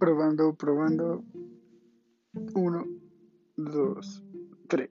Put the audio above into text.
Probando, probando. Mm. Uno, dos, tres.